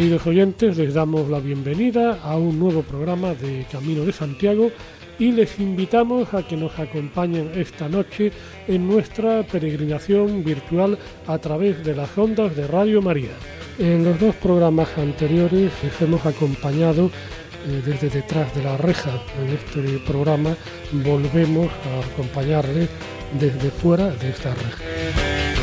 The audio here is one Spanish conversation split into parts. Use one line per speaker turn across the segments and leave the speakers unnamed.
Queridos oyentes, les damos la bienvenida a un nuevo programa de Camino de Santiago y les invitamos a que nos acompañen esta noche en nuestra peregrinación virtual a través de las ondas de Radio María. En los dos programas anteriores les hemos acompañado eh, desde detrás de la reja. En este programa volvemos a acompañarles desde fuera de esta reja.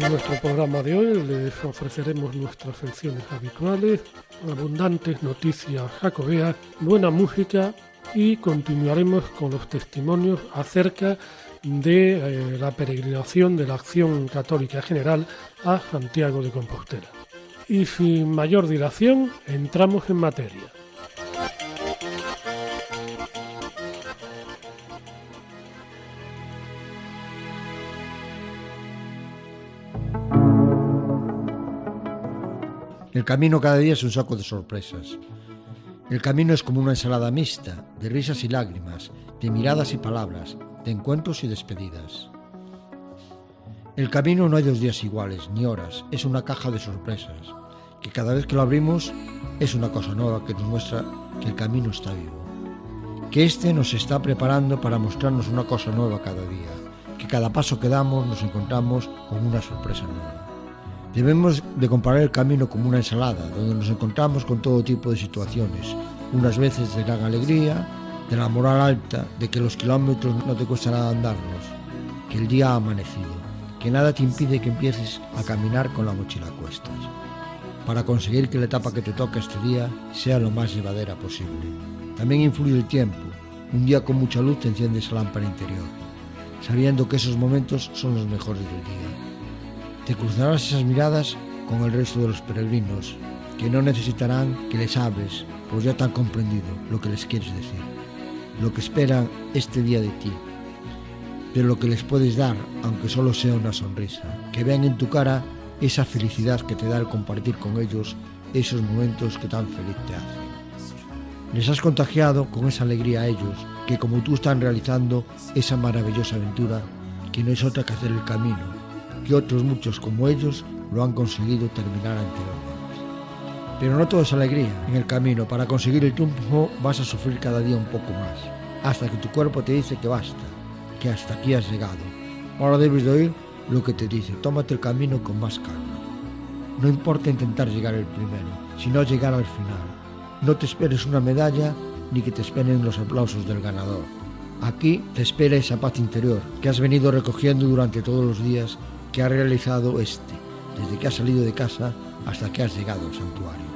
En nuestro programa de hoy les ofreceremos nuestras secciones habituales, abundantes noticias jacobeas, buena música y continuaremos con los testimonios acerca de eh, la peregrinación de la Acción Católica General a Santiago de Compostela. Y sin mayor dilación, entramos en materia.
El camino cada día es un saco de sorpresas. El camino es como una ensalada mixta, de risas y lágrimas, de miradas y palabras, de encuentros y despedidas. El camino no hay dos días iguales, ni horas, es una caja de sorpresas, que cada vez que lo abrimos es una cosa nueva que nos muestra que el camino está vivo, que éste nos está preparando para mostrarnos una cosa nueva cada día, que cada paso que damos nos encontramos con una sorpresa nueva. Debemos de comparar el camino como una ensalada, donde nos encontramos con todo tipo de situaciones, unas veces de gran alegría, de la moral alta, de que los kilómetros no te cuesta nada andarlos, que el día ha amanecido, que nada te impide que empieces a caminar con la mochila a cuestas, para conseguir que la etapa que te toca este día sea lo más llevadera posible. También influye el tiempo, un día con mucha luz te enciende esa lámpara interior, sabiendo que esos momentos son los mejores del día te cruzarás esas miradas con el resto de los peregrinos, que no necesitarán que les hables, pues ya te han comprendido lo que les quieres decir, lo que esperan este día de ti, pero lo que les puedes dar, aunque solo sea una sonrisa, que vean en tu cara esa felicidad que te da el compartir con ellos esos momentos que tan feliz te hacen. Les has contagiado con esa alegría a ellos, que como tú están realizando esa maravillosa aventura, que no es otra que hacer el camino, que otros muchos como ellos lo han conseguido terminar anteriormente. Pero no todo es alegría. En el camino, para conseguir el triunfo, vas a sufrir cada día un poco más, hasta que tu cuerpo te dice que basta, que hasta aquí has llegado. Ahora debes de oír lo que te dice, tómate el camino con más calma. No importa intentar llegar el primero, sino llegar al final. No te esperes una medalla ni que te esperen los aplausos del ganador. Aquí te espera esa paz interior que has venido recogiendo durante todos los días que ha realizado este, desde que has salido de casa hasta que has llegado al santuario.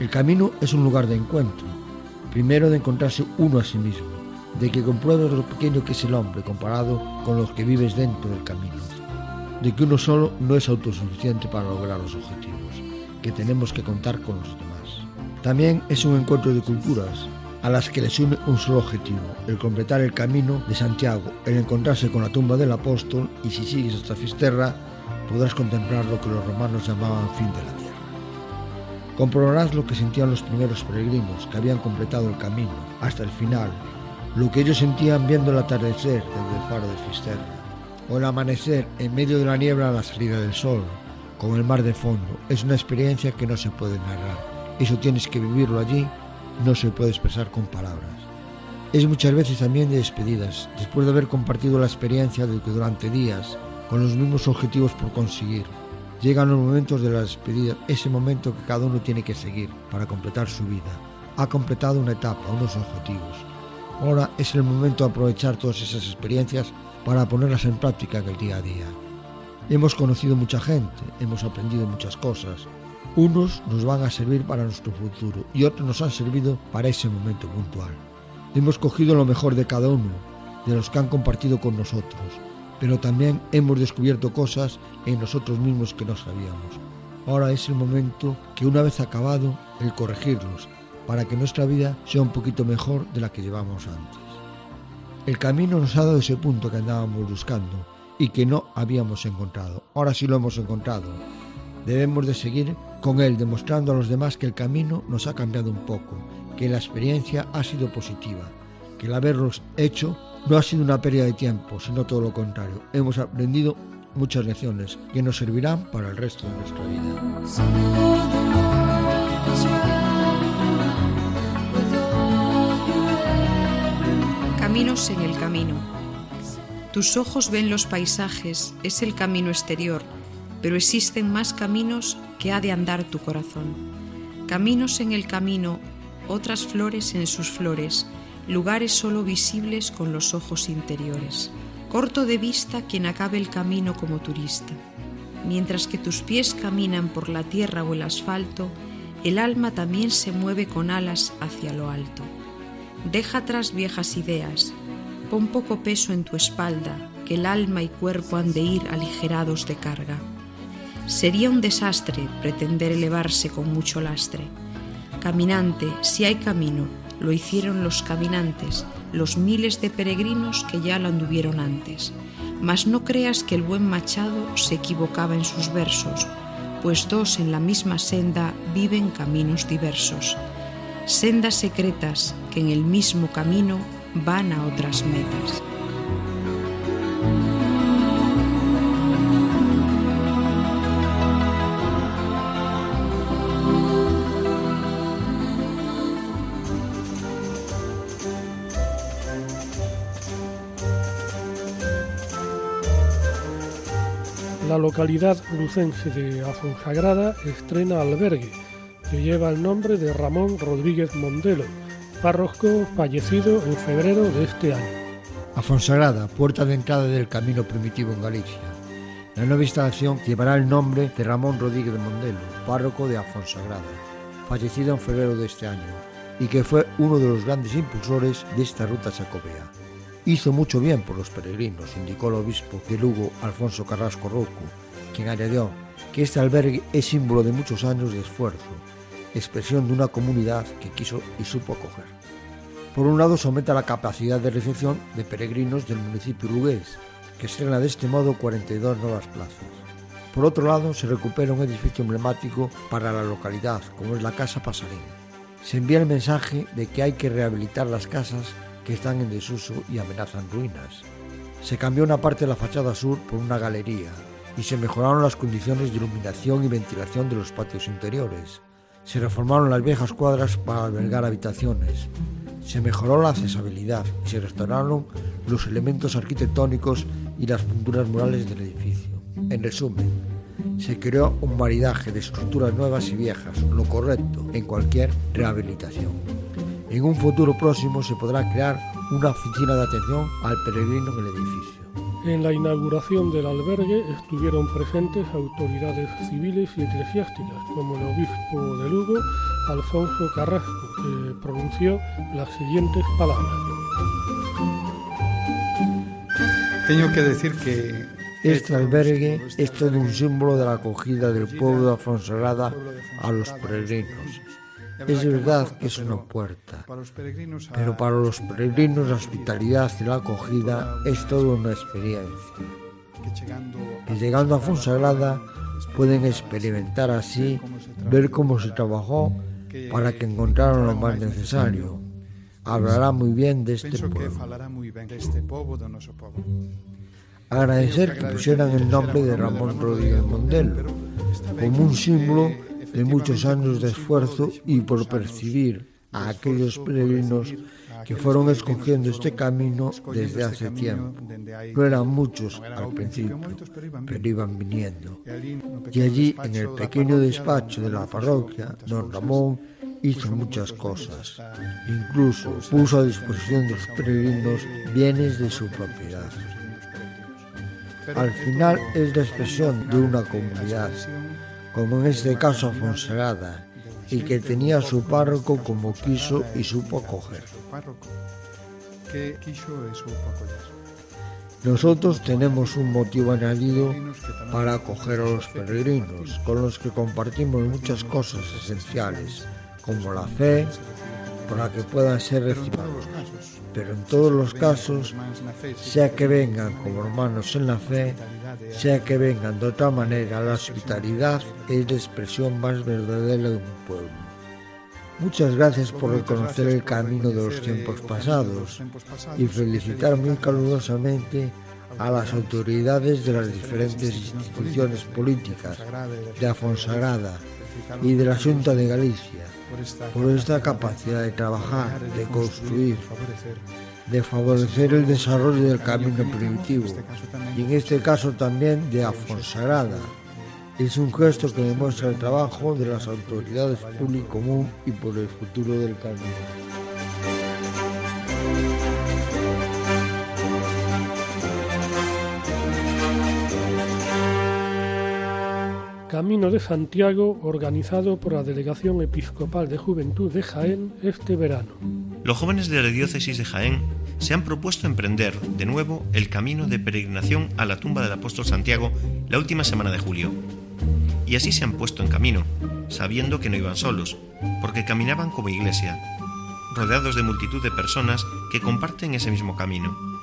El camino es un lugar de encuentro, primero de encontrarse uno a sí mismo, de que compruebes lo pequeño que es el hombre comparado con los que vives dentro del camino, de que uno solo no es autosuficiente para lograr los objetivos, que tenemos que contar con los demás. También es un encuentro de culturas, a las que les une un solo objetivo, el completar el camino de Santiago, el encontrarse con la tumba del apóstol y si sigues hasta Fisterra podrás contemplar lo que los romanos llamaban fin de la tierra. Comprobarás lo que sentían los primeros peregrinos que habían completado el camino hasta el final, lo que ellos sentían viendo el atardecer desde el faro de Fisterra, o el amanecer en medio de la niebla a la salida del sol, con el mar de fondo. Es una experiencia que no se puede narrar. Eso tienes que vivirlo allí no se puede expresar con palabras. Es muchas veces también de despedidas, después de haber compartido la experiencia de que durante días, con los mismos objetivos por conseguir, llegan los momentos de la despedida, ese momento que cada uno tiene que seguir para completar su vida. Ha completado una etapa, unos objetivos. Ahora es el momento de aprovechar todas esas experiencias para ponerlas en práctica en el día a día. Hemos conocido mucha gente, hemos aprendido muchas cosas, unos nos van a servir para nuestro futuro y otros nos han servido para ese momento puntual. Hemos cogido lo mejor de cada uno de los que han compartido con nosotros, pero también hemos descubierto cosas en nosotros mismos que no sabíamos. Ahora es el momento que una vez acabado el corregirlos para que nuestra vida sea un poquito mejor de la que llevamos antes. El camino nos ha dado ese punto que andábamos buscando y que no habíamos encontrado. Ahora sí lo hemos encontrado. Debemos de seguir con él demostrando a los demás que el camino nos ha cambiado un poco, que la experiencia ha sido positiva, que el haberlos hecho no ha sido una pérdida de tiempo, sino todo lo contrario. Hemos aprendido muchas lecciones que nos servirán para el resto de nuestra vida.
Caminos en el camino. Tus ojos ven los paisajes, es el camino exterior, pero existen más caminos que ha de andar tu corazón. Caminos en el camino, otras flores en sus flores, lugares solo visibles con los ojos interiores. Corto de vista quien acabe el camino como turista. Mientras que tus pies caminan por la tierra o el asfalto, el alma también se mueve con alas hacia lo alto. Deja atrás viejas ideas, pon poco peso en tu espalda, que el alma y cuerpo han de ir aligerados de carga. Sería un desastre pretender elevarse con mucho lastre. Caminante, si hay camino, lo hicieron los caminantes, los miles de peregrinos que ya lo anduvieron antes. Mas no creas que el buen Machado se equivocaba en sus versos, pues dos en la misma senda viven caminos diversos. Sendas secretas que en el mismo camino van a otras metas.
La localidad lucense de Afonsagrada estrena albergue, que lleva el nombre de Ramón Rodríguez Mondelo, párroco fallecido en febrero de este año.
Afonsagrada, puerta de entrada del camino primitivo en Galicia. La nueva instalación llevará el nombre de Ramón Rodríguez Mondelo, párroco de Afonsagrada, fallecido en febrero de este año, y que fue uno de los grandes impulsores de esta ruta jacobea. Hizo mucho bien por los peregrinos, indicó el obispo de Lugo, Alfonso Carrasco Rouco, quien añadió que este albergue es símbolo de muchos años de esfuerzo, expresión de una comunidad que quiso y supo acoger. Por un lado, se aumenta la capacidad de recepción de peregrinos del municipio lugués, que estrena de este modo 42 nuevas plazas. Por otro lado, se recupera un edificio emblemático para la localidad, como es la Casa Pasarín. Se envía el mensaje de que hay que rehabilitar las casas que están en desuso y amenazan ruinas. Se cambió una parte de la fachada sur por una galería y se mejoraron las condiciones de iluminación y ventilación de los patios interiores. Se reformaron las viejas cuadras para albergar habitaciones. Se mejoró la accesibilidad y se restauraron los elementos arquitectónicos y las pinturas murales del edificio. En resumen, se creó un maridaje de estructuras nuevas y viejas, lo correcto en cualquier rehabilitación. En un futuro próximo se podrá crear una oficina de atención al peregrino en el edificio.
En la inauguración del albergue estuvieron presentes autoridades civiles y eclesiásticas, como el obispo de Lugo, Alfonso Carrasco, que pronunció las siguientes palabras.
Tengo que decir que
este albergue es todo un símbolo de la acogida del pueblo de Afonsagrada a los peregrinos. Es verdad que es una puerta, pero para los peregrinos la hospitalidad y la acogida es toda una experiencia. Que llegando a Fonsagrada pueden experimentar así, ver cómo se trabajó para que encontraran lo más necesario. Hablará muy bien de este pueblo. Agradecer que pusieran el nombre de Ramón Rodríguez Mondelo como un símbolo de muchos años de esfuerzo y por percibir a aquellos peregrinos que fueron escogiendo este camino desde hace tiempo. No eran muchos al principio, pero iban viniendo. Y allí, en el pequeño despacho de la parroquia, don Ramón hizo muchas cosas. Incluso puso a disposición de los peregrinos bienes de su propiedad. Al final es la expresión de una comunidad como en este caso Fonsagrada, y que tenía a su párroco como quiso y supo acoger. Nosotros tenemos un motivo añadido para acoger a los peregrinos, con los que compartimos muchas cosas esenciales, como la fe, para que puedan ser recibidos. Pero en todos los casos, sea que vengan como hermanos en la fe, sea que vengan de otra manera, la hospitalidad es la expresión más verdadera de un pueblo. Muchas gracias por reconocer el camino de los tiempos pasados y felicitar muy calurosamente a las autoridades de las diferentes instituciones políticas de Afonsagrada y de la Junta de Galicia por esta capacidad de trabajar, de construir, de favorecer el desarrollo del camino primitivo y en este caso también de Afonsagrada. Es un gesto que demuestra el trabajo de las autoridades público común y por el futuro del camino.
Camino de Santiago organizado por la Delegación Episcopal de Juventud de Jaén este verano.
Los jóvenes de la diócesis de Jaén se han propuesto emprender de nuevo el camino de peregrinación a la tumba del apóstol Santiago la última semana de julio. Y así se han puesto en camino, sabiendo que no iban solos, porque caminaban como iglesia, rodeados de multitud de personas que comparten ese mismo camino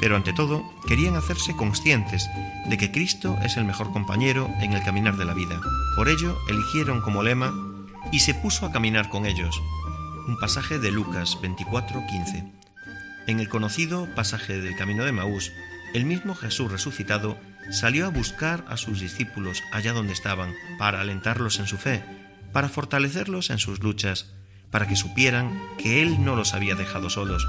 pero ante todo querían hacerse conscientes de que Cristo es el mejor compañero en el caminar de la vida. Por ello eligieron como lema y se puso a caminar con ellos. Un pasaje de Lucas 24:15. En el conocido pasaje del Camino de Maús, el mismo Jesús resucitado salió a buscar a sus discípulos allá donde estaban, para alentarlos en su fe, para fortalecerlos en sus luchas, para que supieran que Él no los había dejado solos,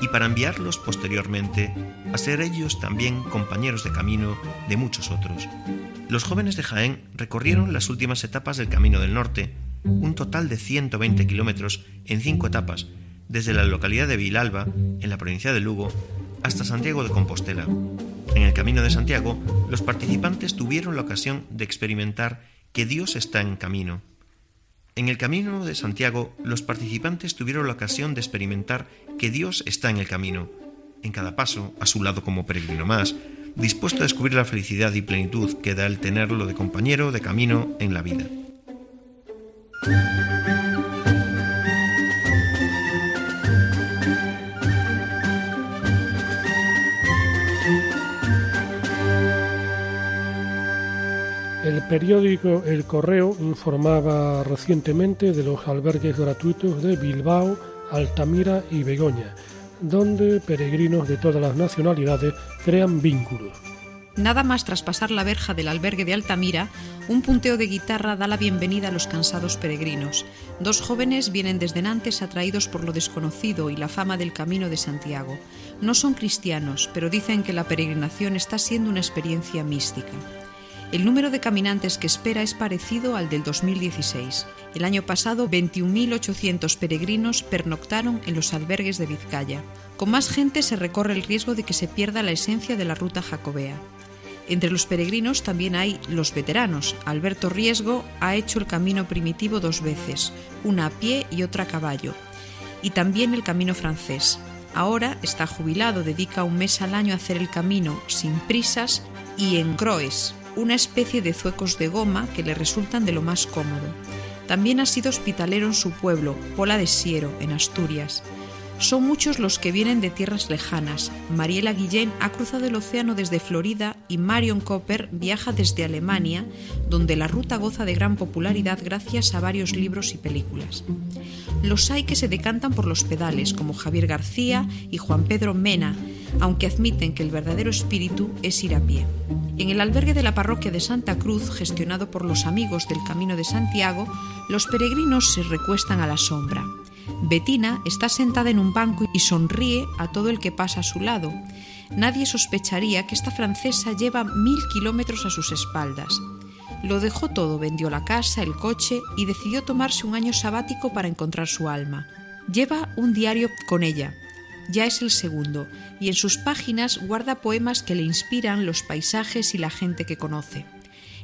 y para enviarlos posteriormente a ser ellos también compañeros de camino de muchos otros. Los jóvenes de Jaén recorrieron las últimas etapas del Camino del Norte, un total de 120 kilómetros en cinco etapas, desde la localidad de Vilalba, en la provincia de Lugo, hasta Santiago de Compostela. En el Camino de Santiago, los participantes tuvieron la ocasión de experimentar que Dios está en camino, en el camino de Santiago, los participantes tuvieron la ocasión de experimentar que Dios está en el camino, en cada paso, a su lado como peregrino más, dispuesto a descubrir la felicidad y plenitud que da el tenerlo de compañero de camino en la vida.
Periódico El Correo informaba recientemente de los albergues gratuitos de Bilbao, Altamira y Begoña, donde peregrinos de todas las nacionalidades crean vínculos.
Nada más traspasar la verja del albergue de Altamira, un punteo de guitarra da la bienvenida a los cansados peregrinos. Dos jóvenes vienen desde Nantes atraídos por lo desconocido y la fama del Camino de Santiago. No son cristianos, pero dicen que la peregrinación está siendo una experiencia mística. El número de caminantes que espera es parecido al del 2016. El año pasado, 21.800 peregrinos pernoctaron en los albergues de Vizcaya. Con más gente se recorre el riesgo de que se pierda la esencia de la ruta jacobea. Entre los peregrinos también hay los veteranos. Alberto Riesgo ha hecho el camino primitivo dos veces, una a pie y otra a caballo. Y también el camino francés. Ahora está jubilado, dedica un mes al año a hacer el camino sin prisas y en Croes, una especie de zuecos de goma que le resultan de lo más cómodo. También ha sido hospitalero en su pueblo, Pola de Siero, en Asturias. Son muchos los que vienen de tierras lejanas. Mariela Guillén ha cruzado el océano desde Florida y Marion Copper viaja desde Alemania, donde la ruta goza de gran popularidad gracias a varios libros y películas. Los hay que se decantan por los pedales, como Javier García y Juan Pedro Mena, aunque admiten que el verdadero espíritu es ir a pie. En el albergue de la parroquia de Santa Cruz, gestionado por los amigos del Camino de Santiago, los peregrinos se recuestan a la sombra. Bettina está sentada en un banco y sonríe a todo el que pasa a su lado. Nadie sospecharía que esta francesa lleva mil kilómetros a sus espaldas. Lo dejó todo, vendió la casa, el coche y decidió tomarse un año sabático para encontrar su alma. Lleva un diario con ella. Ya es el segundo, y en sus páginas guarda poemas que le inspiran los paisajes y la gente que conoce.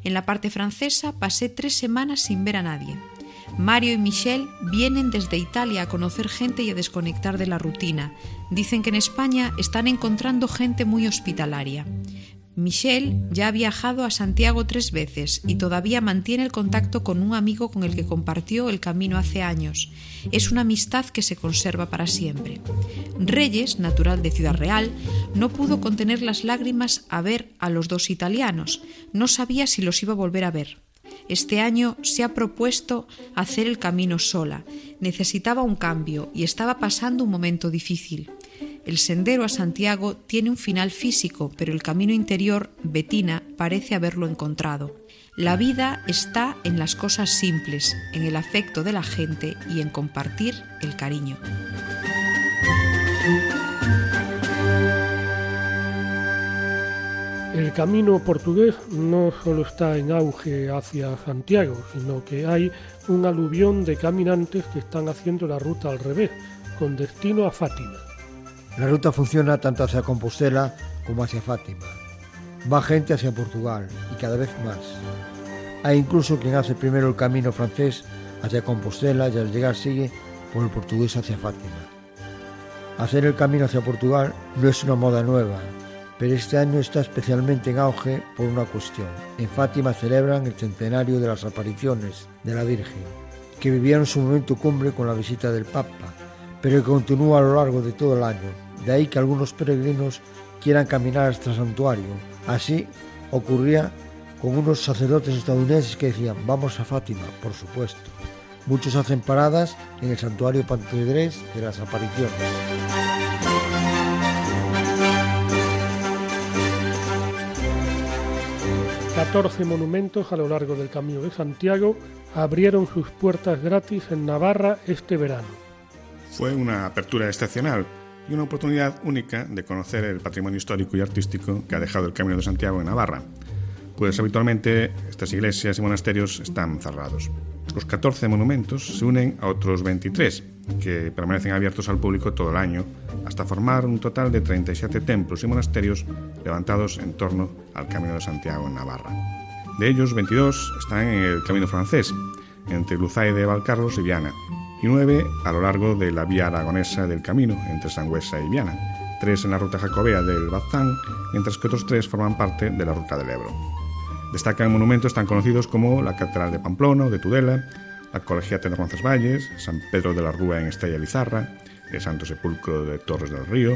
En la parte francesa pasé tres semanas sin ver a nadie. Mario y Michelle vienen desde Italia a conocer gente y a desconectar de la rutina. Dicen que en España están encontrando gente muy hospitalaria. Michelle ya ha viajado a Santiago tres veces y todavía mantiene el contacto con un amigo con el que compartió el camino hace años. Es una amistad que se conserva para siempre. Reyes, natural de Ciudad Real, no pudo contener las lágrimas a ver a los dos italianos. No sabía si los iba a volver a ver. Este año se ha propuesto hacer el camino sola. Necesitaba un cambio y estaba pasando un momento difícil. El sendero a Santiago tiene un final físico, pero el camino interior, Betina, parece haberlo encontrado. La vida está en las cosas simples, en el afecto de la gente y en compartir el cariño.
El camino portugués no solo está en auge hacia Santiago, sino que hay un aluvión de caminantes que están haciendo la ruta al revés, con destino a Fátima.
La ruta funciona tanto hacia Compostela como hacia Fátima. Va gente hacia Portugal y cada vez más. Hay incluso quien hace primero el camino francés hacia Compostela y al llegar sigue por el portugués hacia Fátima. Hacer el camino hacia Portugal no es una moda nueva, pero este año está especialmente en auge por una cuestión. En Fátima celebran el centenario de las apariciones de la Virgen, que vivieron su momento cumbre con la visita del Papa, pero que continúa a lo largo de todo el año, de ahí que algunos peregrinos quieran caminar hasta el santuario. Así ocurría con unos sacerdotes estadounidenses que decían, vamos a Fátima, por supuesto. Muchos hacen paradas en el santuario Pantedrés de las apariciones.
Catorce monumentos a lo largo del Camino de Santiago abrieron sus puertas gratis en Navarra este verano.
Fue una apertura excepcional y una oportunidad única de conocer el patrimonio histórico y artístico que ha dejado el Camino de Santiago en Navarra, pues habitualmente estas iglesias y monasterios están cerrados. Los 14 monumentos se unen a otros 23, que permanecen abiertos al público todo el año, hasta formar un total de 37 templos y monasterios levantados en torno al Camino de Santiago en Navarra. De ellos, 22 están en el Camino francés, entre Luzay de Valcarlos y Viana, y nueve a lo largo de la vía aragonesa del camino entre Sangüesa y Viana, tres en la ruta jacobea del Bazán, mientras que otros tres forman parte de la ruta del Ebro. Destacan monumentos tan conocidos como la Catedral de Pamplona de Tudela, la Colegiata de Roncesvalles, San Pedro de la Rúa en Estella Lizarra, el Santo Sepulcro de Torres del Río,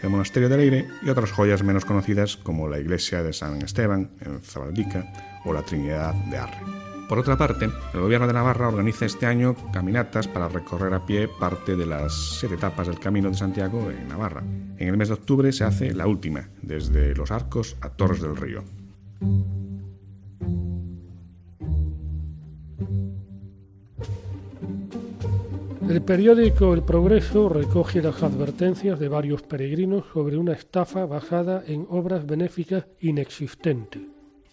el Monasterio de Leire y otras joyas menos conocidas como la Iglesia de San Esteban en Zabaldica o la Trinidad de Arre. Por otra parte, el Gobierno de Navarra organiza este año caminatas para recorrer a pie parte de las siete etapas del Camino de Santiago en Navarra. En el mes de octubre se hace la última, desde Los Arcos a Torres del Río.
El periódico El Progreso recoge las advertencias de varios peregrinos sobre una estafa basada en obras benéficas inexistentes.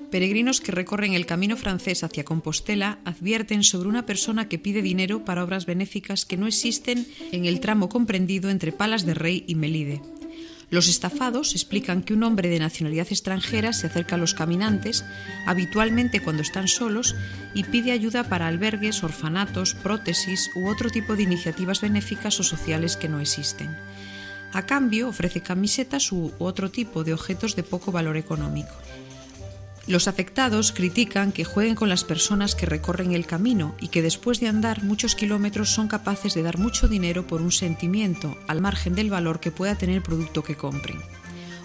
Peregrinos que recorren el camino francés hacia Compostela advierten sobre una persona que pide dinero para obras benéficas que no existen en el tramo comprendido entre Palas de Rey y Melide. Los estafados explican que un hombre de nacionalidad extranjera se acerca a los caminantes, habitualmente cuando están solos, y pide ayuda para albergues, orfanatos, prótesis u otro tipo de iniciativas benéficas o sociales que no existen. A cambio, ofrece camisetas u otro tipo de objetos de poco valor económico. Los afectados critican que jueguen con las personas que recorren el camino y que después de andar muchos kilómetros son capaces de dar mucho dinero por un sentimiento, al margen del valor que pueda tener el producto que compren.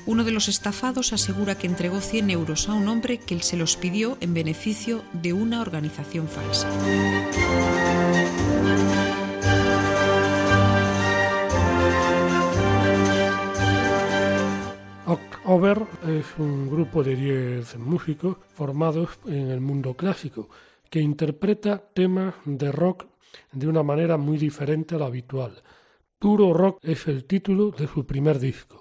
Uno de los estafados asegura que entregó 100 euros a un hombre que se los pidió en beneficio de una organización falsa.
Over es un grupo de 10 músicos formados en el mundo clásico que interpreta temas de rock de una manera muy diferente a la habitual. Puro Rock es el título de su primer disco.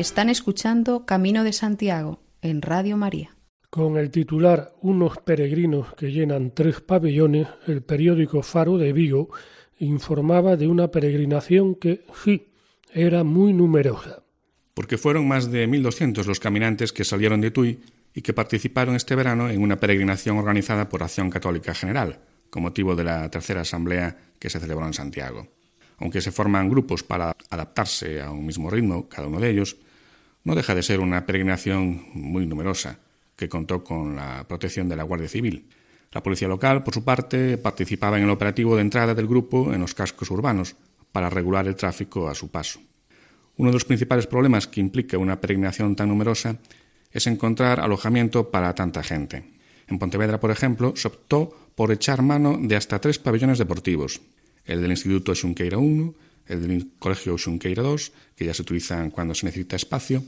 Están escuchando Camino de Santiago en Radio María.
Con el titular Unos peregrinos que llenan tres pabellones, el periódico Faro de Vigo informaba de una peregrinación que, sí, era muy numerosa.
Porque fueron más de 1.200 los caminantes que salieron de Tui y que participaron este verano en una peregrinación organizada por Acción Católica General, con motivo de la tercera asamblea que se celebró en Santiago. Aunque se forman grupos para adaptarse a un mismo ritmo, cada uno de ellos, no deja de ser una peregrinación muy numerosa, que contó con la protección de la Guardia Civil. La policía local, por su parte, participaba en el operativo de entrada del grupo en los cascos urbanos para regular el tráfico a su paso. Uno de los principales problemas que implica una peregrinación tan numerosa es encontrar alojamiento para tanta gente. En Pontevedra, por ejemplo, se optó por echar mano de hasta tres pabellones deportivos, el del Instituto Xunqueira 1, el del Colegio Xunqueira 2, que ya se utilizan cuando se necesita espacio,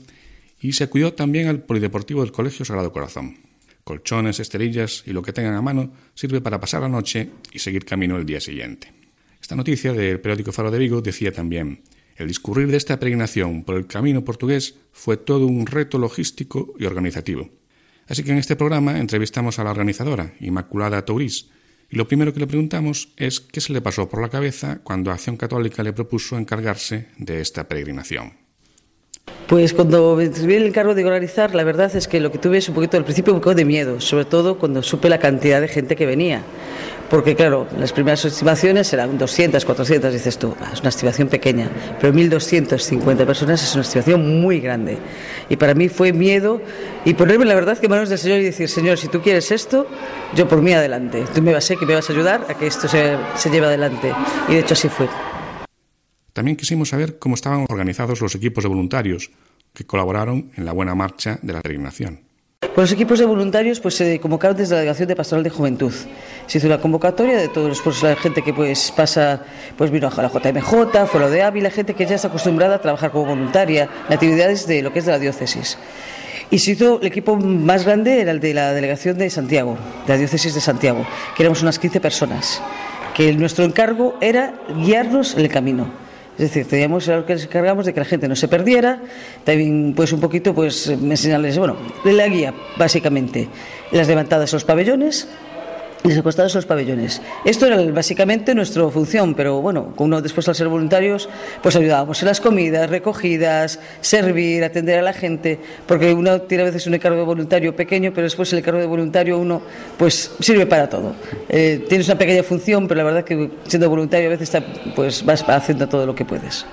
y se cuidó también al polideportivo del Colegio Sagrado Corazón. Colchones, esterillas y lo que tengan a mano sirve para pasar la noche y seguir camino el día siguiente. Esta noticia del periódico Faro de Vigo decía también el discurrir de esta peregrinación por el camino portugués fue todo un reto logístico y organizativo. Así que en este programa entrevistamos a la organizadora, Inmaculada Tourís, lo primero que le preguntamos es qué se le pasó por la cabeza cuando Acción Católica le propuso encargarse de esta peregrinación.
Pues cuando me el encargo de organizar, la verdad es que lo que tuve es un poquito al principio un poco de miedo, sobre todo cuando supe la cantidad de gente que venía. Porque claro, las primeras estimaciones eran 200, 400, dices tú, ah, es una estimación pequeña, pero 1.250 personas es una estimación muy grande. Y para mí fue miedo y ponerme la verdad que manos del Señor y decir, Señor, si tú quieres esto, yo por mí adelante. Tú me vas a que me vas a ayudar a que esto se, se lleve adelante. Y de hecho así fue.
También quisimos saber cómo estaban organizados los equipos de voluntarios que colaboraron en la buena marcha de la peregrinación.
Pues los equipos de voluntarios pues se convocaron desde la Delegación de Pastoral de Juventud. Se hizo una convocatoria de todos pues, la gente que pues pasa, pues vino a la JMJ, lo de Ávila, gente que ya está acostumbrada a trabajar como voluntaria en actividades de lo que es de la diócesis. Y se hizo el equipo más grande era el de la delegación de Santiago, de la diócesis de Santiago, que éramos unas 15 personas, que nuestro encargo era guiarnos en el camino es decir, teníamos que nos encargamos de que la gente no se perdiera, también pues un poquito pues enseñarles, bueno, la guía básicamente, las levantadas a los pabellones, les acostados los pabellones. Esto era básicamente nuestra función, pero bueno, uno después al ser voluntarios, pues ayudábamos en las comidas, recogidas, servir, atender a la gente, porque uno tiene a veces un encargo de voluntario pequeño, pero después el encargo de voluntario uno pues sirve para todo. Eh, tienes una pequeña función, pero la verdad que siendo voluntario a veces pues vas haciendo todo lo que puedes.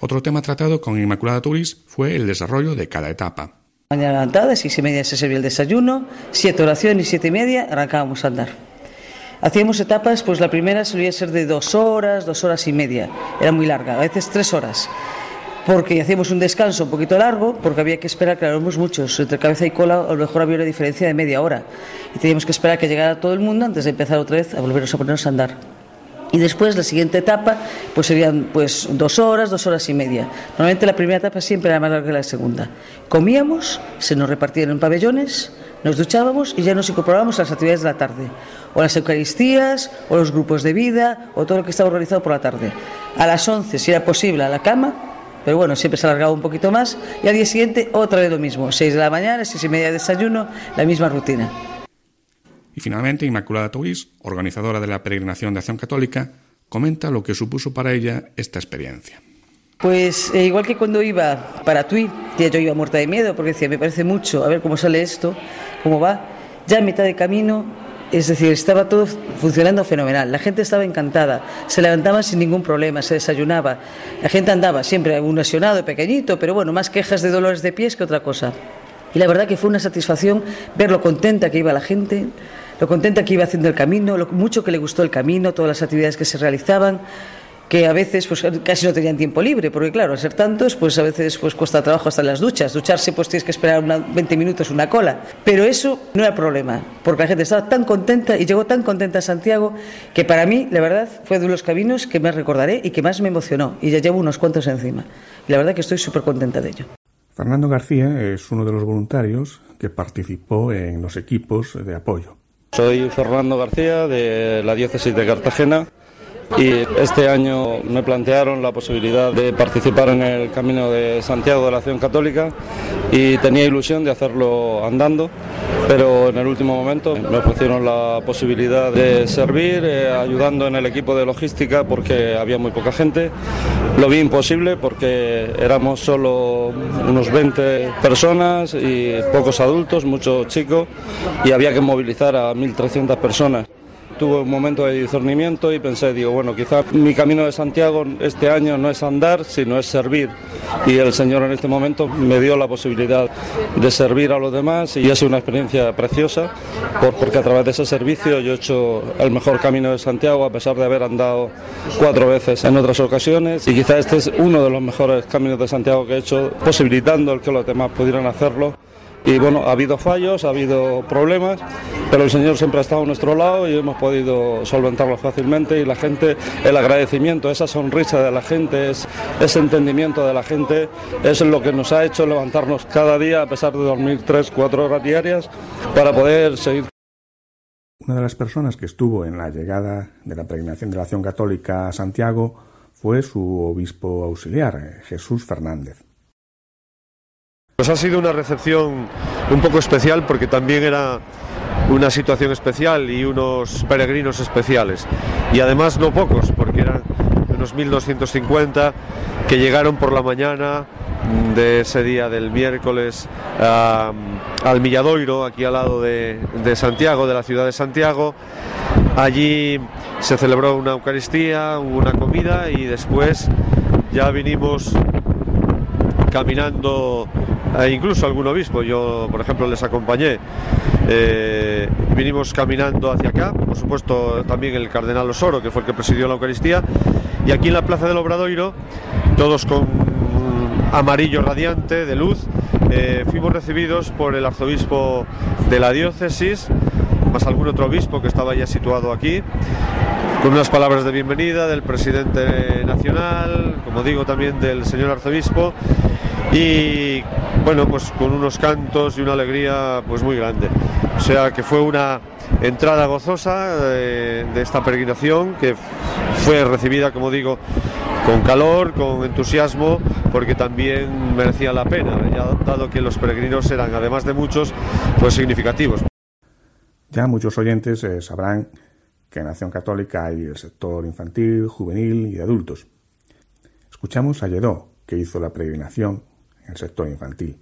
Otro tema tratado con Inmaculada Turis fue el desarrollo de cada etapa.
Mañana levantada, seis y media se servía el desayuno, siete oraciones y siete y media arrancábamos a andar. Hacíamos etapas, pues la primera solía ser de dos horas, dos horas y media, era muy larga, a veces tres horas, porque hacíamos un descanso un poquito largo, porque había que esperar, claro, éramos muchos, entre cabeza y cola a lo mejor había una diferencia de media hora, y teníamos que esperar que llegara todo el mundo antes de empezar otra vez a volvernos a ponernos a andar. Y después la siguiente etapa pues serían pues dos horas, dos horas y media. Normalmente la primera etapa siempre era más larga que la segunda. Comíamos, se nos repartían en pabellones, nos duchábamos y ya nos incorporábamos a las actividades de la tarde. O las Eucaristías, o los grupos de vida, o todo lo que estaba organizado por la tarde. A las 11, si era posible, a la cama, pero bueno, siempre se alargaba un poquito más. Y al día siguiente otra vez lo mismo. Seis de la mañana, seis y media de desayuno, la misma rutina.
Y finalmente, Inmaculada Tuis, organizadora de la peregrinación de Acción Católica, comenta lo que supuso para ella esta experiencia.
Pues eh, igual que cuando iba para Tui, yo iba muerta de miedo porque decía, me parece mucho, a ver cómo sale esto, cómo va. Ya a mitad de camino, es decir, estaba todo funcionando fenomenal. La gente estaba encantada, se levantaba sin ningún problema, se desayunaba. La gente andaba siempre un lesionado, pequeñito, pero bueno, más quejas de dolores de pies que otra cosa. Y la verdad que fue una satisfacción ver lo contenta que iba la gente, lo contenta que iba haciendo el camino, lo mucho que le gustó el camino, todas las actividades que se realizaban que a veces pues casi no tenían tiempo libre, porque claro, al ser tantos, pues a veces pues cuesta trabajo hasta en las duchas. Ducharse pues tienes que esperar una, 20 minutos una cola. Pero eso no era problema, porque la gente estaba tan contenta y llegó tan contenta a Santiago que para mí, la verdad, fue de los caminos que más recordaré y que más me emocionó. Y ya llevo unos cuantos encima. Y la verdad que estoy súper contenta de ello.
Fernando García es uno de los voluntarios que participó en los equipos de apoyo.
Soy Fernando García de la diócesis de Cartagena y este año me plantearon la posibilidad de participar en el Camino de Santiago de la Acción Católica y tenía ilusión de hacerlo andando, pero en el último momento me ofrecieron la posibilidad de servir eh, ayudando en el equipo de logística porque había muy poca gente. Lo vi imposible porque éramos solo unos 20 personas y pocos adultos, muchos chicos y había que movilizar a 1.300 personas tuve un momento de discernimiento y pensé, digo, bueno, quizás mi camino de Santiago este año no es andar, sino es servir. Y el Señor en este momento me dio la posibilidad de servir a los demás y sido una experiencia preciosa, porque a través de ese servicio yo he hecho el mejor camino de Santiago, a pesar de haber andado cuatro veces en otras ocasiones. Y quizás este es uno de los mejores caminos de Santiago que he hecho, posibilitando el que los demás pudieran hacerlo. Y bueno, ha habido fallos, ha habido problemas, pero el Señor siempre ha estado a nuestro lado y hemos podido solventarlos fácilmente y la gente, el agradecimiento, esa sonrisa de la gente, ese entendimiento de la gente, es lo que nos ha hecho levantarnos cada día a pesar de dormir tres, cuatro horas diarias para poder seguir.
Una de las personas que estuvo en la llegada de la peregrinación de la Acción Católica a Santiago fue su obispo auxiliar, Jesús Fernández.
Pues ha sido una recepción un poco especial porque también era una situación especial y unos peregrinos especiales. Y además no pocos, porque eran unos 1250 que llegaron por la mañana de ese día del miércoles al Milladoiro, aquí al lado de, de Santiago, de la ciudad de Santiago. Allí se celebró una Eucaristía, hubo una comida y después ya vinimos caminando e incluso algún obispo, yo por ejemplo les acompañé, eh, vinimos caminando hacia acá, por supuesto también el cardenal Osoro, que fue el que presidió la Eucaristía, y aquí en la Plaza del Obradoiro, todos con amarillo radiante de luz, eh, fuimos recibidos por el arzobispo de la diócesis, más algún otro obispo que estaba ya situado aquí, con unas palabras de bienvenida del presidente nacional, como digo también del señor arzobispo, y bueno, pues con unos cantos y una alegría pues muy grande. O sea que fue una entrada gozosa de, de esta peregrinación que fue recibida, como digo, con calor, con entusiasmo, porque también merecía la pena, ya dado que los peregrinos eran, además de muchos, pues significativos.
Ya muchos oyentes eh, sabrán que en Acción Católica hay el sector infantil, juvenil y de adultos. Escuchamos a Lledó, que hizo la peregrinación el sector infantil.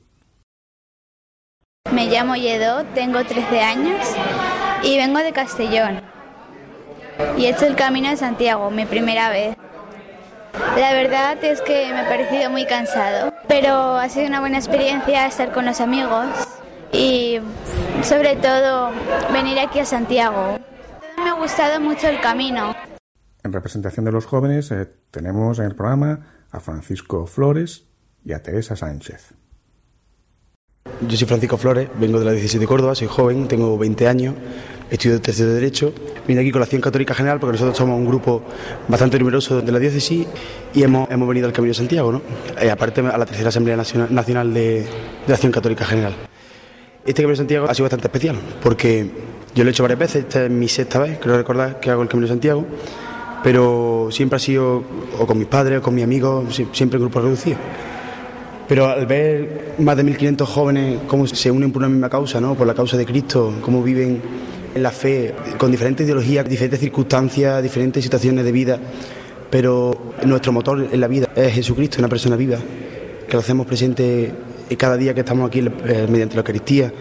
Me llamo Lledó, tengo 13 años y vengo de Castellón. Y he hecho el camino de Santiago, mi primera vez. La verdad es que me ha parecido muy cansado, pero ha sido una buena experiencia estar con los amigos y sobre todo venir aquí a Santiago. Me ha gustado mucho el camino.
En representación de los jóvenes eh, tenemos en el programa a Francisco Flores y a Teresa Sánchez.
Yo soy Francisco Flores, vengo de la 17 de Córdoba, soy joven, tengo 20 años, estudio tercero de Derecho. Vine aquí con la Acción Católica General porque nosotros somos un grupo bastante numeroso de la diócesis y hemos, hemos venido al Camino de Santiago, ¿no? Eh, aparte a la tercera Asamblea Nacional, de, la Acción Católica General. Este Camino de Santiago ha sido bastante especial porque yo lo he hecho varias veces, esta es mi sexta vez, creo recordar, que hago el Camino de Santiago, pero siempre ha sido o con mis padres o con mis amigos, siempre en grupos reducidos. Pero al ver más de 1.500 jóvenes cómo se unen por una misma causa, ¿no? por la causa de Cristo, cómo viven en la fe, con diferentes ideologías, diferentes circunstancias, diferentes situaciones de vida, pero nuestro motor en la vida es Jesucristo, una persona viva, que lo hacemos presente cada día que estamos aquí eh, mediante la Eucaristía,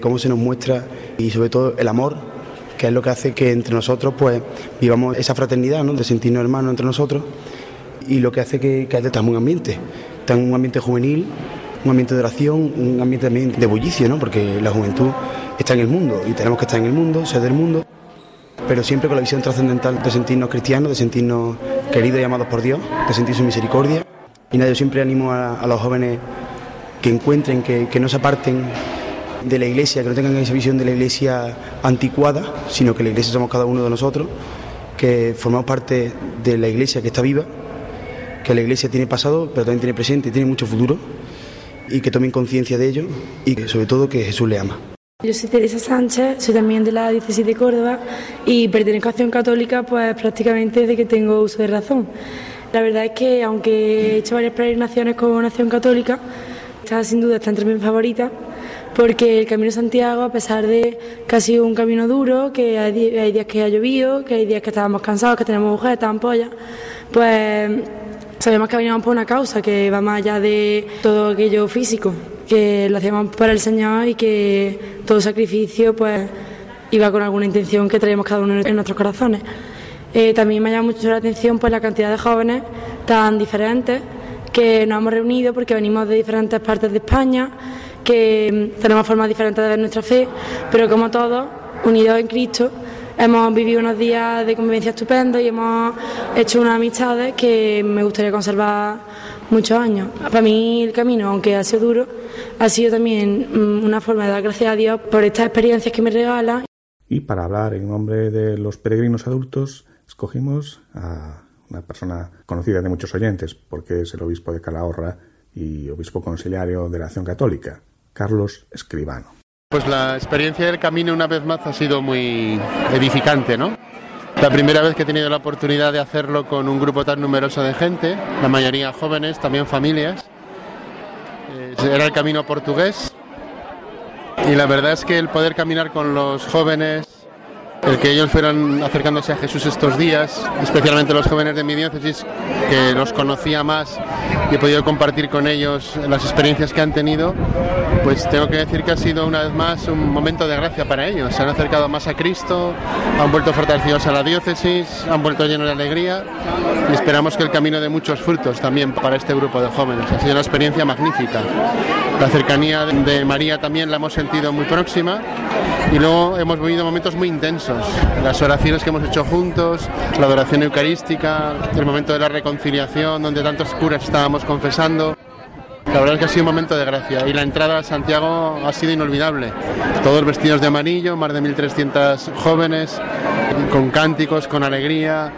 cómo se nos muestra y sobre todo el amor, que es lo que hace que entre nosotros pues vivamos esa fraternidad, ¿no? de sentirnos hermanos entre nosotros y lo que hace que, que haya un ambiente está en un ambiente juvenil, un ambiente de oración, un ambiente también de bullicio, ¿no? porque la juventud está en el mundo y tenemos que estar en el mundo, ser del mundo, pero siempre con la visión trascendental de sentirnos cristianos, de sentirnos queridos y amados por Dios, de sentir su misericordia. Y nada, yo siempre animo a, los jóvenes que encuentren, que no se aparten de la iglesia, que no tengan esa visión de la iglesia anticuada, sino que la iglesia somos cada uno de nosotros, que formamos parte de la iglesia que está viva que la Iglesia tiene pasado, pero también tiene presente y tiene mucho futuro, y que tomen conciencia de ello y que sobre todo que Jesús le ama.
Yo soy Teresa Sánchez, soy también de la diócesis de Córdoba y pertenezco a Acción Católica pues prácticamente desde que tengo uso de razón. La verdad es que aunque he hecho varias peregrinaciones con Acción Católica, esta sin duda está entre mis favoritas porque el Camino de Santiago, a pesar de que ha sido un camino duro, que hay, días que ha llovido, que hay días que estábamos cansados, que tenemos mujeres, ampollas, pues sabemos que veníamos por una causa que va más allá de todo aquello físico que lo hacíamos para el Señor y que todo sacrificio pues iba con alguna intención que traíamos cada uno en nuestros corazones. Eh, también me llama mucho la atención pues la cantidad de jóvenes tan diferentes que nos hemos reunido porque venimos de diferentes partes de España, que tenemos formas diferentes de ver nuestra fe, pero como todos, unidos en Cristo, hemos vivido unos días de convivencia estupendos y hemos hecho unas amistades que me gustaría conservar muchos años. Para mí el camino, aunque ha sido duro, ha sido también mm, una forma de dar gracias a Dios por estas experiencias que me regala.
Y para hablar en nombre de los peregrinos adultos, escogimos a una persona conocida de muchos oyentes, porque es el obispo de Calahorra y obispo consiliario de la Acción Católica, Carlos Escribano.
Pues la experiencia del camino una vez más ha sido muy edificante, ¿no? La primera vez que he tenido la oportunidad de hacerlo con un grupo tan numeroso de gente, la mayoría jóvenes, también familias. Era el camino portugués y la verdad es que el poder caminar con los jóvenes, el que ellos fueran acercándose a Jesús estos días, especialmente los jóvenes de mi diócesis, que los conocía más y he podido compartir con ellos las experiencias que han tenido, pues tengo que decir que ha sido una vez más un momento de gracia para ellos. Se han acercado más a Cristo, han vuelto fortalecidos a la diócesis, han vuelto llenos de alegría y esperamos que el camino dé muchos frutos también para este grupo de jóvenes. Ha sido una experiencia magnífica. La cercanía de María también la hemos sentido muy próxima y luego hemos vivido momentos muy intensos. Las oraciones que hemos hecho juntos, la adoración eucarística, el momento de la reconciliación donde tantos curas estábamos confesando. La verdad es que ha sido un momento de gracia y la entrada a Santiago ha sido inolvidable. Todos vestidos de amarillo, más de 1.300 jóvenes, con cánticos, con alegría.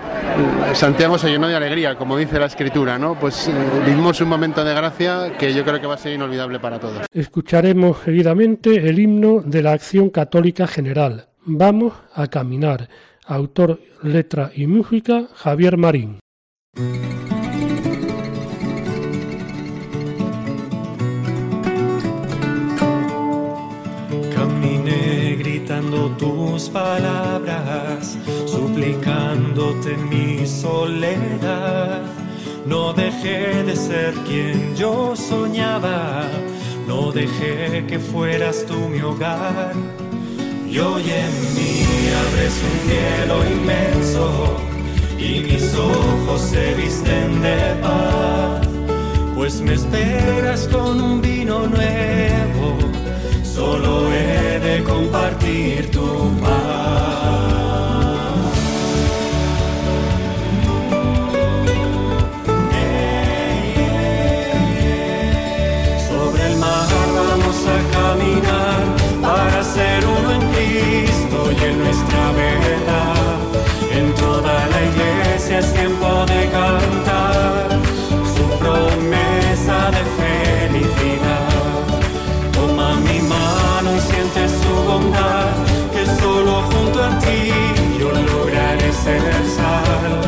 Santiago se llenó de alegría, como dice la escritura, ¿no? Pues eh, un momento de gracia que yo creo que va a ser inolvidable para todos.
Escucharemos seguidamente el himno de la Acción Católica General. Vamos a caminar. Autor, letra y música, Javier Marín.
tus palabras, suplicándote mi soledad. No dejé de ser quien yo soñaba, no dejé que fueras tú mi hogar. Y hoy en mí abres un cielo inmenso y mis ojos se visten de paz, pues me esperas con un vino nuevo solo he de compartir tu paz. Lograré ser sal,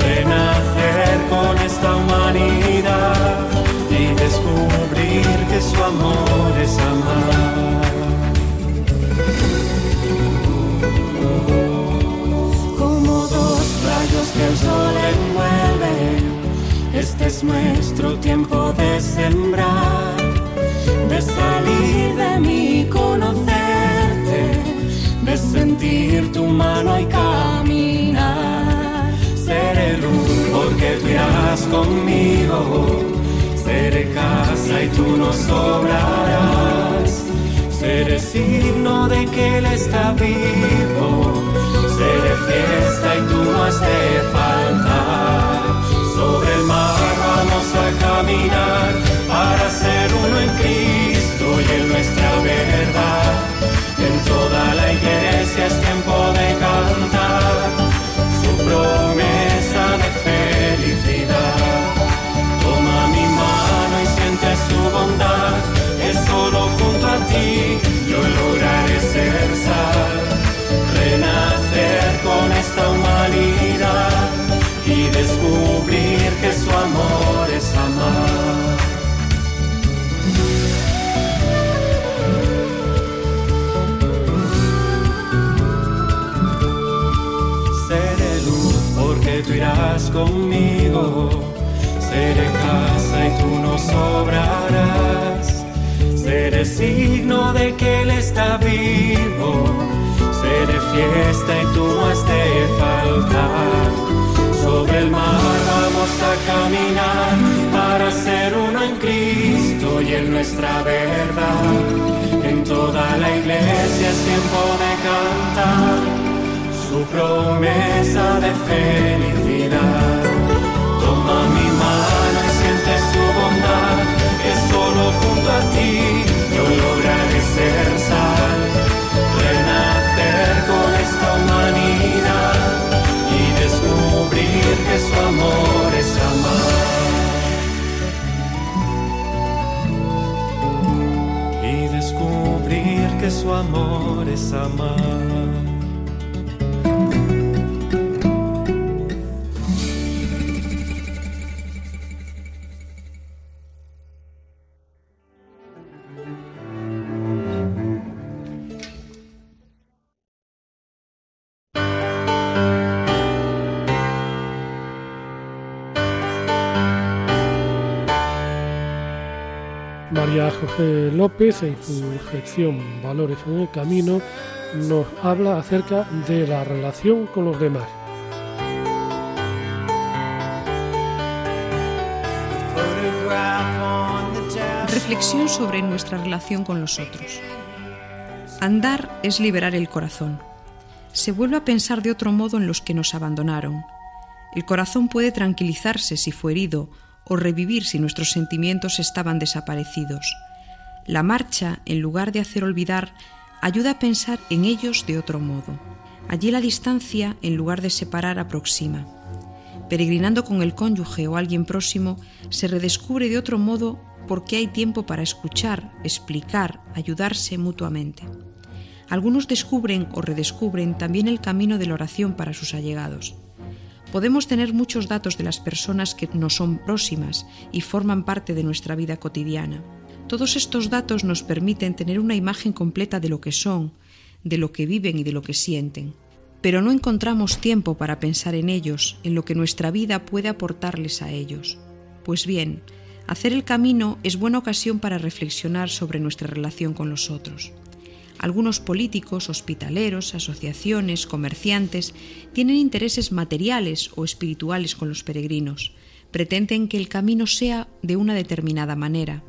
renacer con esta humanidad y descubrir que su amor es amar. Como dos rayos que el sol envuelve, este es nuestro tiempo de sembrar, de salir de mi conocimiento de sentir tu mano y caminar. Seré luz porque tú irás conmigo. Seré casa y tú nos sobrarás. Seré signo de que Él está vivo. Seré fiesta y tú no has de faltar. Sobre el mar vamos a caminar para ser uno en Cristo y en nuestra verdad. Irás conmigo. Seré casa y tú no sobrarás. Seré signo de que Él está vivo. Seré fiesta y tú no has de faltar. Sobre el mar vamos a caminar para ser uno en Cristo y en nuestra verdad. En toda la iglesia es tiempo de cantar su promesa de felicidad. Toma mi mano y siente su bondad, que solo junto a ti yo lograré ser sal, renacer con esta humanidad y descubrir que su amor es amar. Y descubrir que su amor es amar.
María José López, en su sección Valores en el Camino, nos habla acerca de la relación con los demás.
Reflexión sobre nuestra relación con los otros. Andar es liberar el corazón. Se vuelve a pensar de otro modo en los que nos abandonaron. El corazón puede tranquilizarse si fue herido o revivir si nuestros sentimientos estaban desaparecidos. La marcha, en lugar de hacer olvidar, ayuda a pensar en ellos de otro modo. Allí la distancia, en lugar de separar, aproxima. Peregrinando con el cónyuge o alguien próximo, se redescubre de otro modo porque hay tiempo para escuchar, explicar, ayudarse mutuamente. Algunos descubren o redescubren también el camino de la oración para sus allegados. Podemos tener muchos datos de las personas que nos son próximas y forman parte de nuestra vida cotidiana. Todos estos datos nos permiten tener una imagen completa de lo que son, de lo que viven y de lo que sienten. Pero no encontramos tiempo para pensar en ellos, en lo que nuestra vida puede aportarles a ellos. Pues bien, hacer el camino es buena ocasión para reflexionar sobre nuestra relación con los otros. Algunos políticos, hospitaleros, asociaciones, comerciantes tienen intereses materiales o espirituales con los peregrinos. Pretenden que el camino sea de una determinada manera.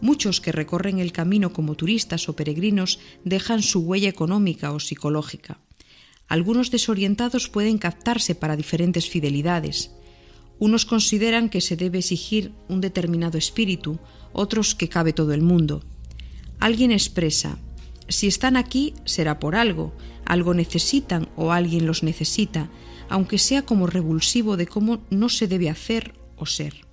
Muchos que recorren el camino como turistas o peregrinos dejan su huella económica o psicológica. Algunos desorientados pueden captarse para diferentes fidelidades. Unos consideran que se debe exigir un determinado espíritu, otros que cabe todo el mundo. Alguien expresa, si están aquí será por algo, algo necesitan o alguien los necesita, aunque sea como revulsivo de cómo no se debe hacer o ser.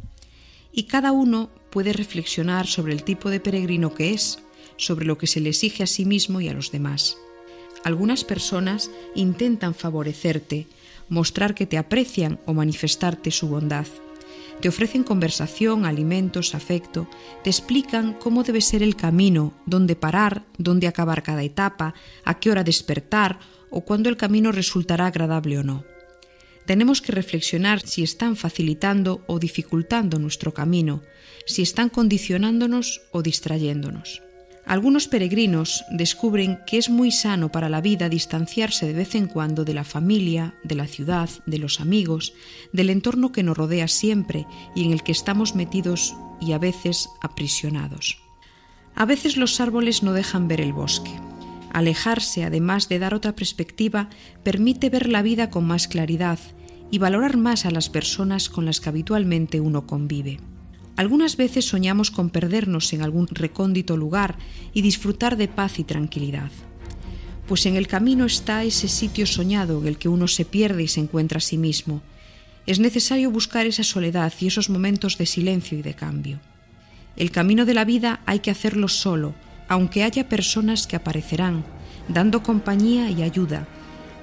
Y cada uno puede reflexionar sobre el tipo de peregrino que es, sobre lo que se le exige a sí mismo y a los demás. Algunas personas intentan favorecerte, mostrar que te aprecian o manifestarte su bondad. Te ofrecen conversación, alimentos, afecto, te explican cómo debe ser el camino, dónde parar, dónde acabar cada etapa, a qué hora despertar o cuándo el camino resultará agradable o no. Tenemos que reflexionar si están facilitando o dificultando nuestro camino, si están condicionándonos o distrayéndonos. Algunos peregrinos descubren que es muy sano para la vida distanciarse de vez en cuando de la familia, de la ciudad, de los amigos, del entorno que nos rodea siempre y en el que estamos metidos y a veces aprisionados. A veces los árboles no dejan ver el bosque. Alejarse, además de dar otra perspectiva, permite ver la vida con más claridad y valorar más a las personas con las que habitualmente uno convive. Algunas veces soñamos con perdernos en algún recóndito lugar y disfrutar de paz y tranquilidad. Pues en el camino está ese sitio soñado en el que uno se pierde y se encuentra a sí mismo. Es necesario buscar esa soledad y esos momentos de silencio y de cambio. El camino de la vida hay que hacerlo solo, aunque haya personas que aparecerán, dando compañía y ayuda,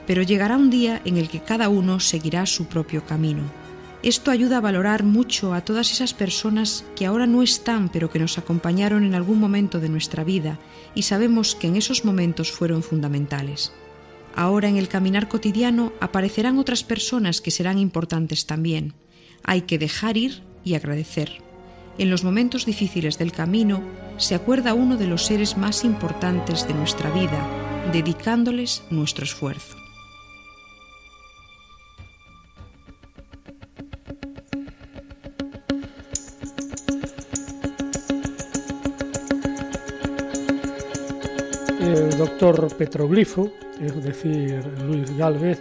pero llegará un día en el que cada uno seguirá su propio camino. Esto ayuda a valorar mucho a todas esas personas que ahora no están, pero que nos acompañaron en algún momento de nuestra vida y sabemos que en esos momentos fueron fundamentales. Ahora en el caminar cotidiano aparecerán otras personas que serán importantes también. Hay que dejar ir y agradecer. En los momentos difíciles del camino se acuerda uno de los seres más importantes de nuestra vida, dedicándoles nuestro esfuerzo.
Doctor Petroglifo, es decir, Luis Galvez,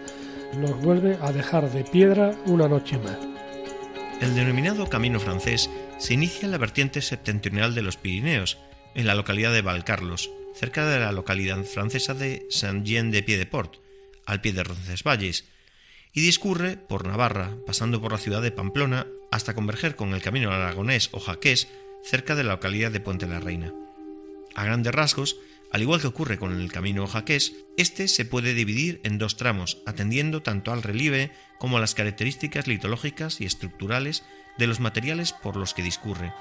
nos vuelve a dejar de piedra una noche más.
El denominado Camino francés se inicia en la vertiente septentrional de los Pirineos, en la localidad de Valcarlos, cerca de la localidad francesa de Saint-Jean-de-Pied-de-Port, al pie de Roncesvalles, y discurre por Navarra, pasando por la ciudad de Pamplona hasta converger con el camino aragonés o jaqués cerca de la localidad de Puente la Reina. A grandes rasgos, al igual que ocurre con el camino jaqués, este se puede dividir en dos tramos, atendiendo tanto al relieve como a las características litológicas y estructurales de los materiales por los que discurre,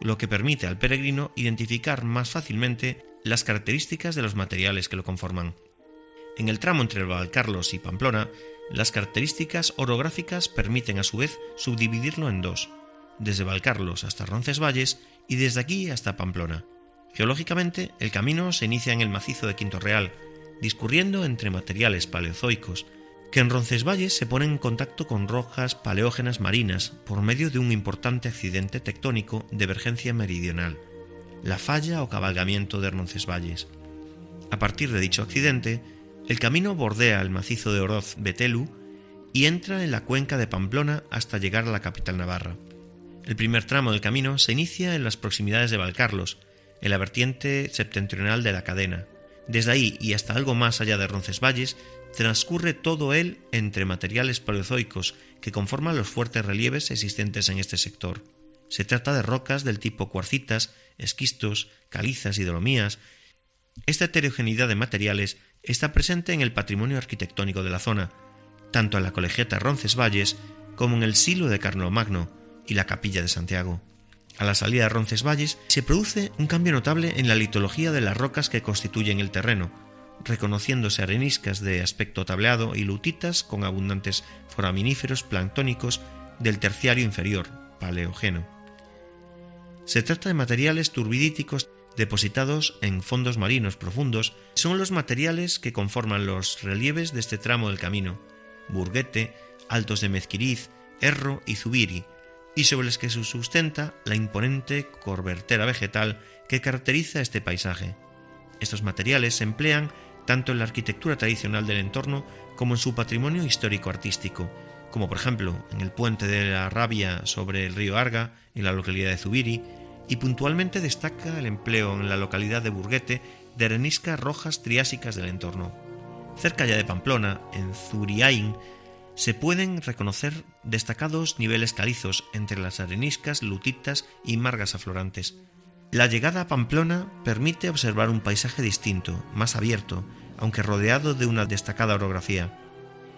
lo que permite al peregrino identificar más fácilmente las características de los materiales que lo conforman. En el tramo entre Valcarlos y Pamplona, las características orográficas permiten a su vez subdividirlo en dos, desde Valcarlos hasta Roncesvalles y desde aquí hasta Pamplona. Geológicamente, el camino se inicia en el macizo de Quinto Real, discurriendo entre materiales paleozoicos, que en Roncesvalles se ponen en contacto con rojas paleógenas marinas por medio de un importante accidente tectónico de emergencia meridional, la falla o cabalgamiento de Roncesvalles. A partir de dicho accidente, el camino bordea el macizo de Oroz-Betelu y entra en la cuenca de Pamplona hasta llegar a la capital navarra. El primer tramo del camino se inicia en las proximidades de Valcarlos, en la vertiente septentrional de la cadena. Desde ahí y hasta algo más allá de Roncesvalles transcurre todo él entre materiales paleozoicos que conforman los fuertes relieves existentes en este sector. Se trata de rocas del tipo cuarcitas, esquistos, calizas y dolomías. Esta heterogeneidad de materiales está presente en el patrimonio arquitectónico de la zona, tanto en la colegiata Roncesvalles como en el silo de Carlomagno y la capilla de Santiago. A la salida de Roncesvalles se produce un cambio notable en la litología de las rocas que constituyen el terreno, reconociéndose areniscas de aspecto tableado y lutitas con abundantes foraminíferos planctónicos del terciario inferior, paleógeno. Se trata de materiales turbidíticos depositados en fondos marinos profundos, son los materiales que conforman los relieves de este tramo del camino, burguete, altos de mezquiriz, erro y zubiri, y sobre los que se sustenta la imponente corbertera vegetal que caracteriza este paisaje. Estos materiales se emplean tanto en la arquitectura tradicional del entorno como en su patrimonio histórico-artístico, como por ejemplo en el puente de la Rabia sobre el río Arga, en la localidad de Zubiri, y puntualmente destaca el empleo en la localidad de Burguete de areniscas rojas triásicas del entorno. Cerca ya de Pamplona, en Zuriain, se pueden reconocer destacados niveles calizos entre las areniscas, lutitas y margas aflorantes. La llegada a Pamplona permite observar un paisaje distinto, más abierto, aunque rodeado de una destacada orografía.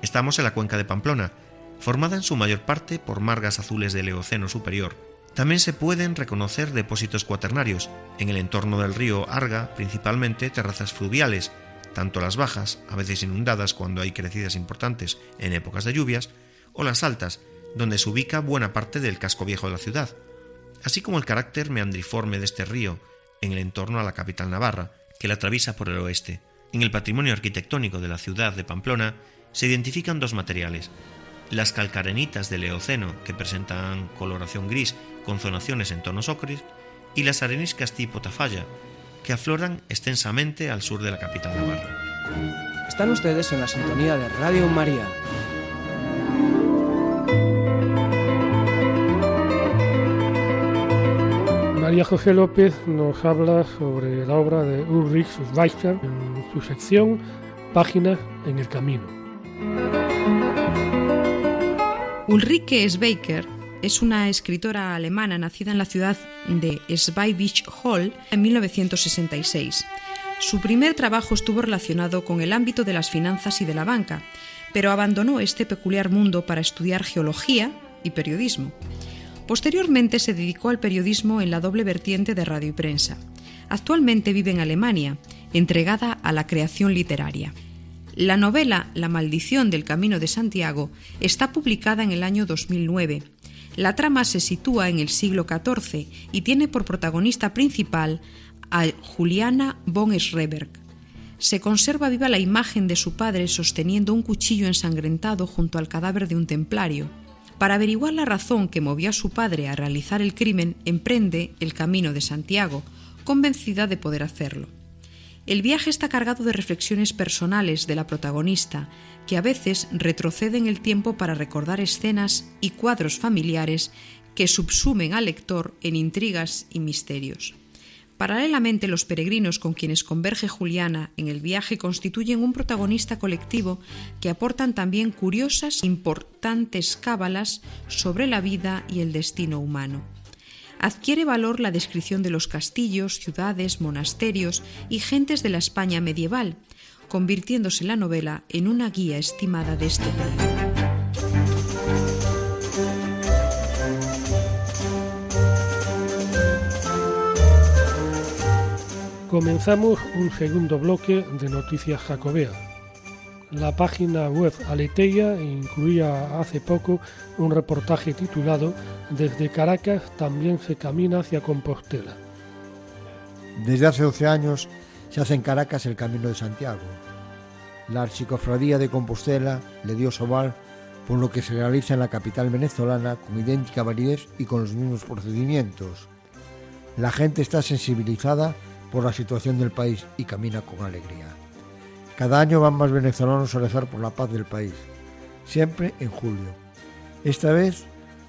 Estamos en la cuenca de Pamplona, formada en su mayor parte por margas azules del Eoceno superior. También se pueden reconocer depósitos cuaternarios, en el entorno del río Arga, principalmente terrazas fluviales, tanto las bajas, a veces inundadas cuando hay crecidas importantes en épocas de lluvias, o las altas, donde se ubica buena parte del casco viejo de la ciudad, así como el carácter meandriforme de este río en el entorno a la capital navarra, que la atraviesa por el oeste. En el patrimonio arquitectónico de la ciudad de Pamplona se identifican dos materiales, las calcarenitas del Eoceno, que presentan coloración gris con zonaciones en tonos ocres, y las areniscas tipo tafalla, que afloran extensamente al sur de la capital navarra.
Están ustedes en la sintonía de Radio María.
María José López nos habla sobre la obra de Ulrich Schweitzer en su sección Páginas en el Camino.
Ulrike Schweitzer es una escritora alemana nacida en la ciudad de Schwäbisch en 1966. Su primer trabajo estuvo relacionado con el ámbito de las finanzas y de la banca, pero abandonó este peculiar mundo para estudiar geología y periodismo. Posteriormente se dedicó al periodismo en la doble vertiente de radio y prensa. Actualmente vive en Alemania, entregada a la creación literaria. La novela La maldición del Camino de Santiago está publicada en el año 2009. La trama se sitúa en el siglo XIV y tiene por protagonista principal a Juliana von Schreberg. Se conserva viva la imagen de su padre sosteniendo un cuchillo ensangrentado junto al cadáver de un templario. Para averiguar la razón que movió a su padre a realizar el crimen, emprende el camino de Santiago, convencida de poder hacerlo. El viaje está cargado de reflexiones personales de la protagonista, que a veces retrocede en el tiempo para recordar escenas y cuadros familiares que subsumen al lector en intrigas y misterios. Paralelamente, los peregrinos con quienes converge Juliana en el viaje constituyen un protagonista colectivo que aportan también curiosas, importantes cábalas sobre la vida y el destino humano adquiere valor la descripción de los castillos, ciudades, monasterios y gentes de la España medieval, convirtiéndose la novela en una guía estimada de este periodo.
Comenzamos un segundo bloque de Noticias Jacobea. La página web Aleteia incluía hace poco un reportaje titulado Desde Caracas también se camina hacia Compostela.
Desde hace 12 años se hace en Caracas el Camino de Santiago. La Archicofradía de Compostela le dio soval por lo que se realiza en la capital venezolana con idéntica validez y con los mismos procedimientos. La gente está sensibilizada por la situación del país y camina con alegría. Cada año van más venezolanos a rezar por la paz del país, siempre en julio. Esta vez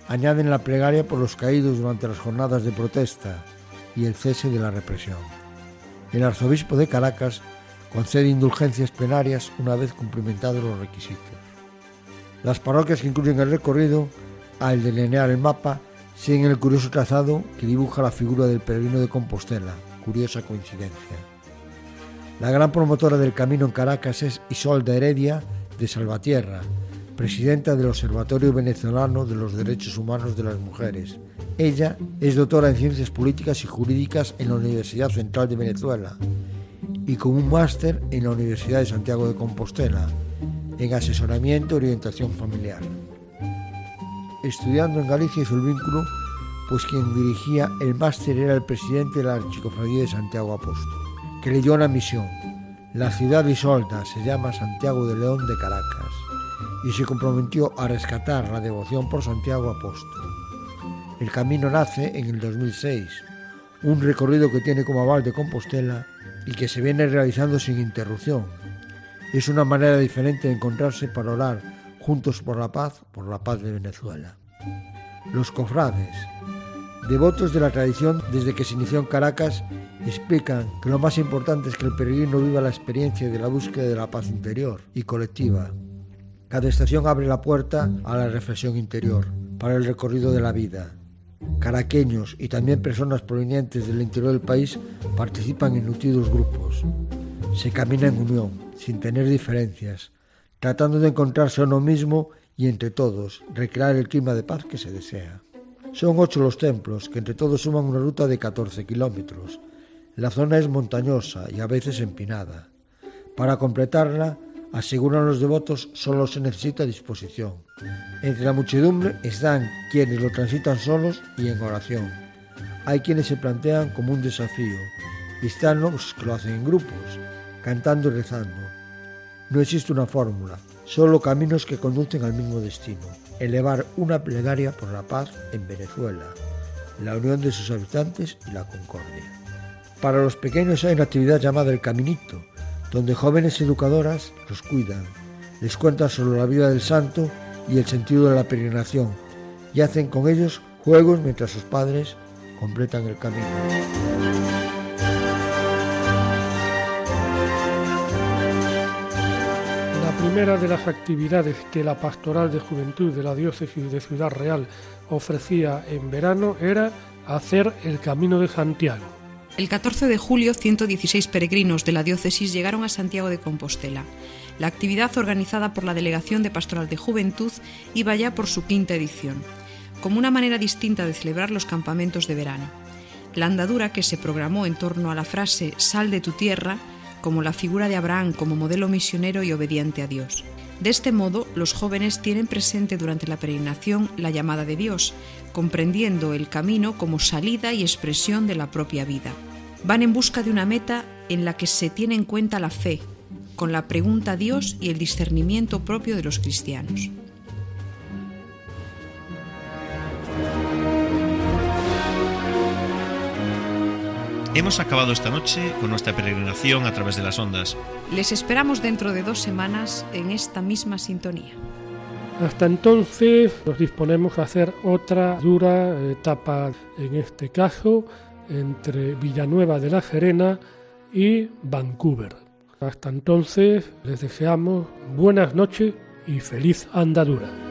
añaden la plegaria por los caídos durante las jornadas de protesta y el cese de la represión. El arzobispo de Caracas concede indulgencias plenarias una vez cumplimentados los requisitos. Las parroquias que incluyen el recorrido, al delinear el mapa, siguen el curioso trazado que dibuja la figura del peregrino de Compostela, curiosa coincidencia. La gran promotora del camino en Caracas es Isolda Heredia de Salvatierra, presidenta del Observatorio Venezolano de los Derechos Humanos de las Mujeres. Ella es doctora en Ciencias Políticas y Jurídicas en la Universidad Central de Venezuela y con un máster en la Universidad de Santiago de Compostela en asesoramiento y orientación familiar. Estudiando en Galicia hizo el vínculo pues quien dirigía el máster era el presidente de la Archicofradía de Santiago Apóstol, que le dio una misión. La ciudad disolta se llama Santiago de León de Caracas y se comprometió a rescatar la devoción por Santiago Apóstol. El camino nace en el 2006, un recorrido que tiene como aval de Compostela y que se viene realizando sin interrupción. Es una manera diferente de encontrarse para orar juntos por la paz, por la paz de Venezuela. Los cofrades, Devotos de la tradición desde que se inició en Caracas explican que lo más importante es que el peregrino viva la experiencia de la búsqueda de la paz interior y colectiva. Cada estación abre la puerta a la reflexión interior para el recorrido de la vida. Caraqueños y también personas provenientes del interior del país participan en nutridos grupos. Se camina en unión, sin tener diferencias, tratando de encontrarse a uno mismo y entre todos recrear el clima de paz que se desea. Son ocho los templos, que entre todos suman una ruta de 14 kilómetros. La zona es montañosa y a veces empinada. Para completarla, aseguran los devotos, solo se necesita disposición. Entre la muchedumbre están quienes lo transitan solos y en oración. Hay quienes se plantean como un desafío y están los que lo hacen en grupos, cantando y rezando. No existe una fórmula, solo caminos que conducen al mismo destino elevar una plegaria por la paz en Venezuela, la unión de sus habitantes y la concordia. Para los pequeños hay una actividad llamada el Caminito, donde jóvenes educadoras los cuidan, les cuentan sobre la vida del santo y el sentido de la peregrinación y hacen con ellos juegos mientras sus padres completan el camino.
primera de las actividades que la Pastoral de Juventud de la Diócesis de Ciudad Real ofrecía en verano era hacer el Camino de Santiago.
El 14 de julio, 116 peregrinos de la diócesis llegaron a Santiago de Compostela. La actividad organizada por la Delegación de Pastoral de Juventud iba ya por su quinta edición, como una manera distinta de celebrar los campamentos de verano. La andadura que se programó en torno a la frase Sal de tu tierra como la figura de Abraham como modelo misionero y obediente a Dios. De este modo, los jóvenes tienen presente durante la peregrinación la llamada de Dios, comprendiendo el camino como salida y expresión de la propia vida. Van en busca de una meta en la que se tiene en cuenta la fe, con la pregunta a Dios y el discernimiento propio de los cristianos.
Hemos acabado esta noche con nuestra peregrinación a través de las ondas.
Les esperamos dentro de dos semanas en esta misma sintonía.
Hasta entonces nos disponemos a hacer otra dura etapa, en este caso, entre Villanueva de la Serena y Vancouver. Hasta entonces les deseamos buenas noches y feliz andadura.